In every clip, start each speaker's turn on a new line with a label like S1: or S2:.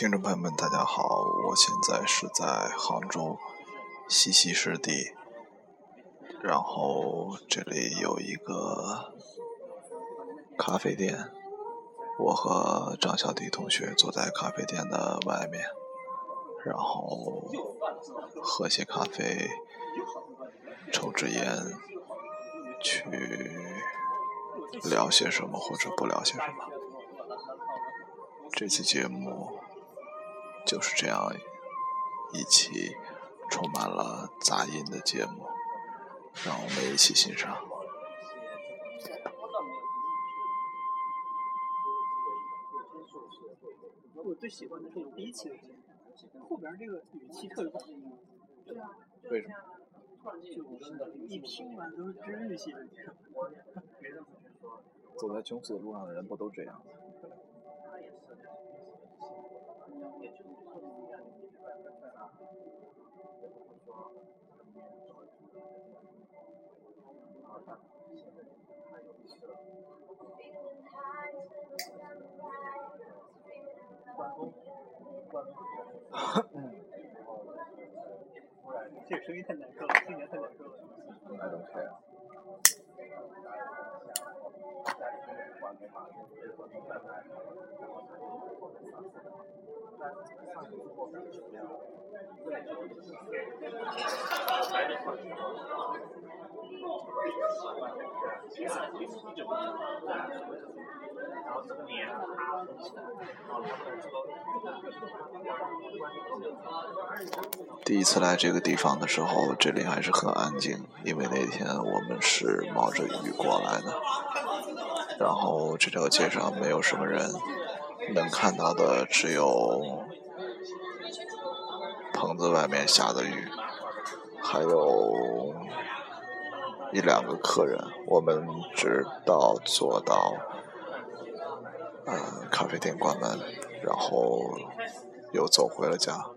S1: 听众朋友们，大家好，我现在是在杭州西溪湿地，然后这里有一个咖啡店，我和张小迪同学坐在咖啡店的外面，然后喝些咖啡，抽支烟，去聊些什么或者不聊些什么。这期节目就是这样一期充满了杂音的节目，让我们一起欣赏。
S2: 我最喜欢的是你第一期的节目，后边这个语气特别好。对啊，
S1: 为什么？
S2: 就一听完都是治愈系的。
S1: 走 在穷死的路上的人不都这样？
S2: 这声音太难受了，听起来太难受了。
S1: I don't care。第一次来这个地方的时候，这里还是很安静，因为那天我们是冒着雨过来的。然后这条街上没有什么人，能看到的只有棚子外面下的雨，还有一两个客人。我们直到坐到，嗯，咖啡店关门，然后又走回了家。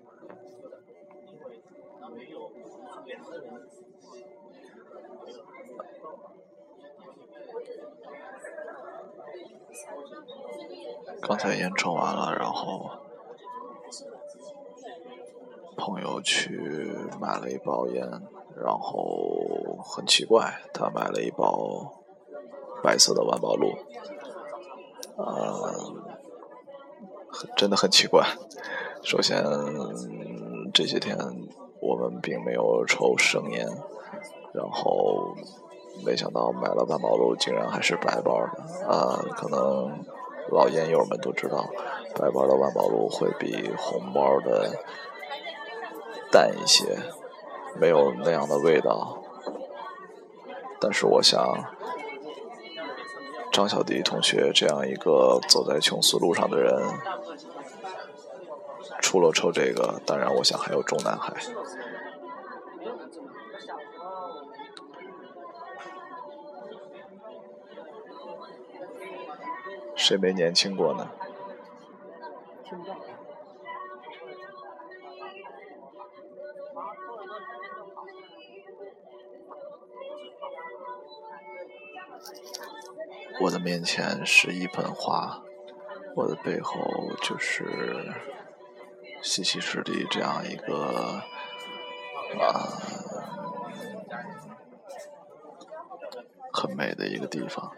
S1: 刚才烟抽完了，然后朋友去买了一包烟，然后很奇怪，他买了一包白色的万宝路，呃，真的很奇怪。首先，这些天我们并没有抽生烟，然后没想到买了万宝路竟然还是白包的，啊、可能。老烟友们都知道，白包的万宝路会比红包的淡一些，没有那样的味道。但是我想，张小迪同学这样一个走在穷死路上的人，除了抽这个，当然我想还有中南海。谁没年轻过呢？我的面前是一盆花，我的背后就是西溪湿地这样一个啊很美的一个地方。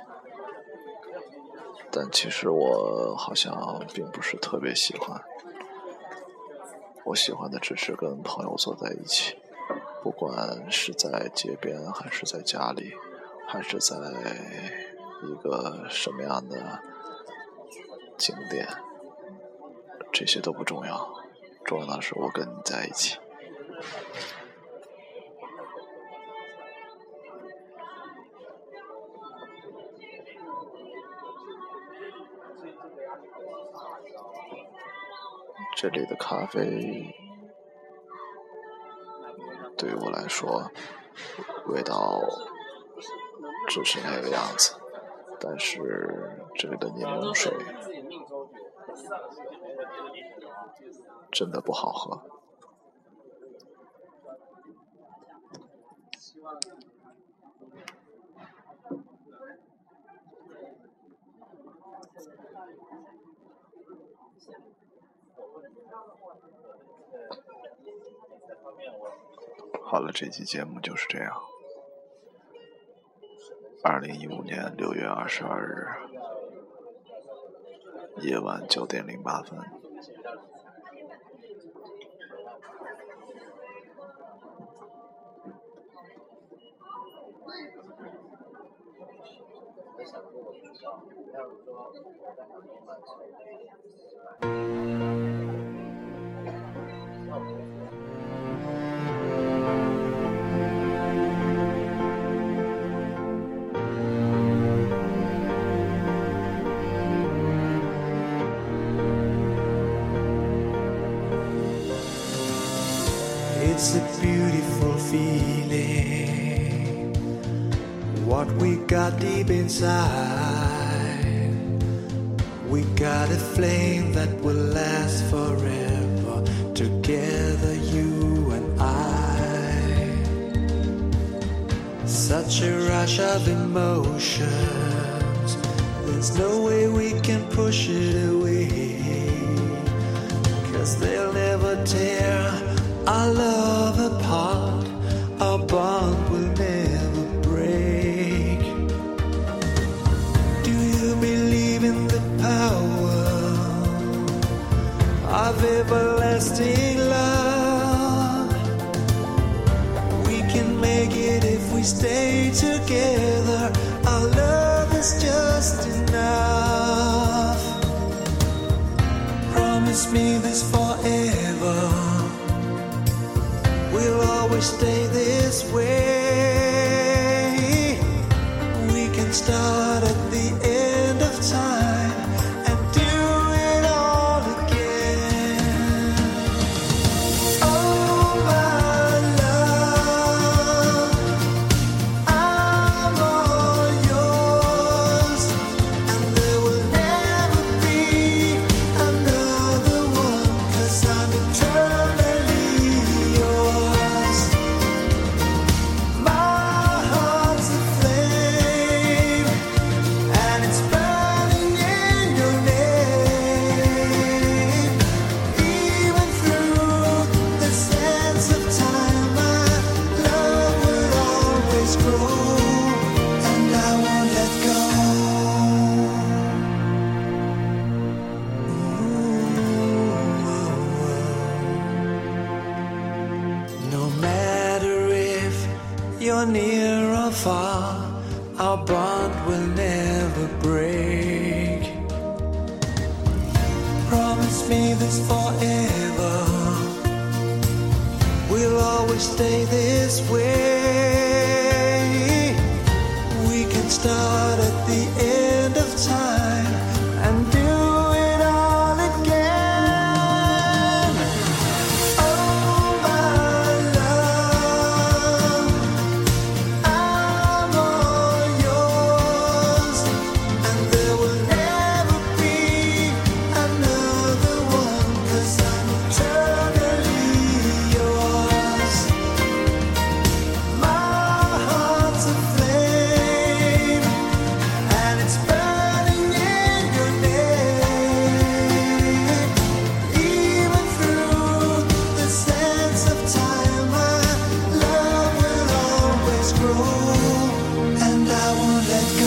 S1: 但其实我好像并不是特别喜欢，我喜欢的只是跟朋友坐在一起，不管是在街边，还是在家里，还是在一个什么样的景点，这些都不重要，重要的是我跟你在一起。这里的咖啡对于我来说，味道只是那个样子，但是这里的柠檬水真的不好喝。好了，这期节目就是这样。二零一五年六月二十二日夜晚九点零八分。
S3: It's a beautiful feeling. What we got deep inside. We got a flame that will last forever. Together, you and I. Such a rush of emotions. There's no way we can push it away. Cause they'll never tear our love apart. Our bond will never break. Do you believe in the power of everlasting love? We can make it if we stay together. Our love is just enough. Promise me this. Always stay this way. We can start stay this way. grow, and I won't let go.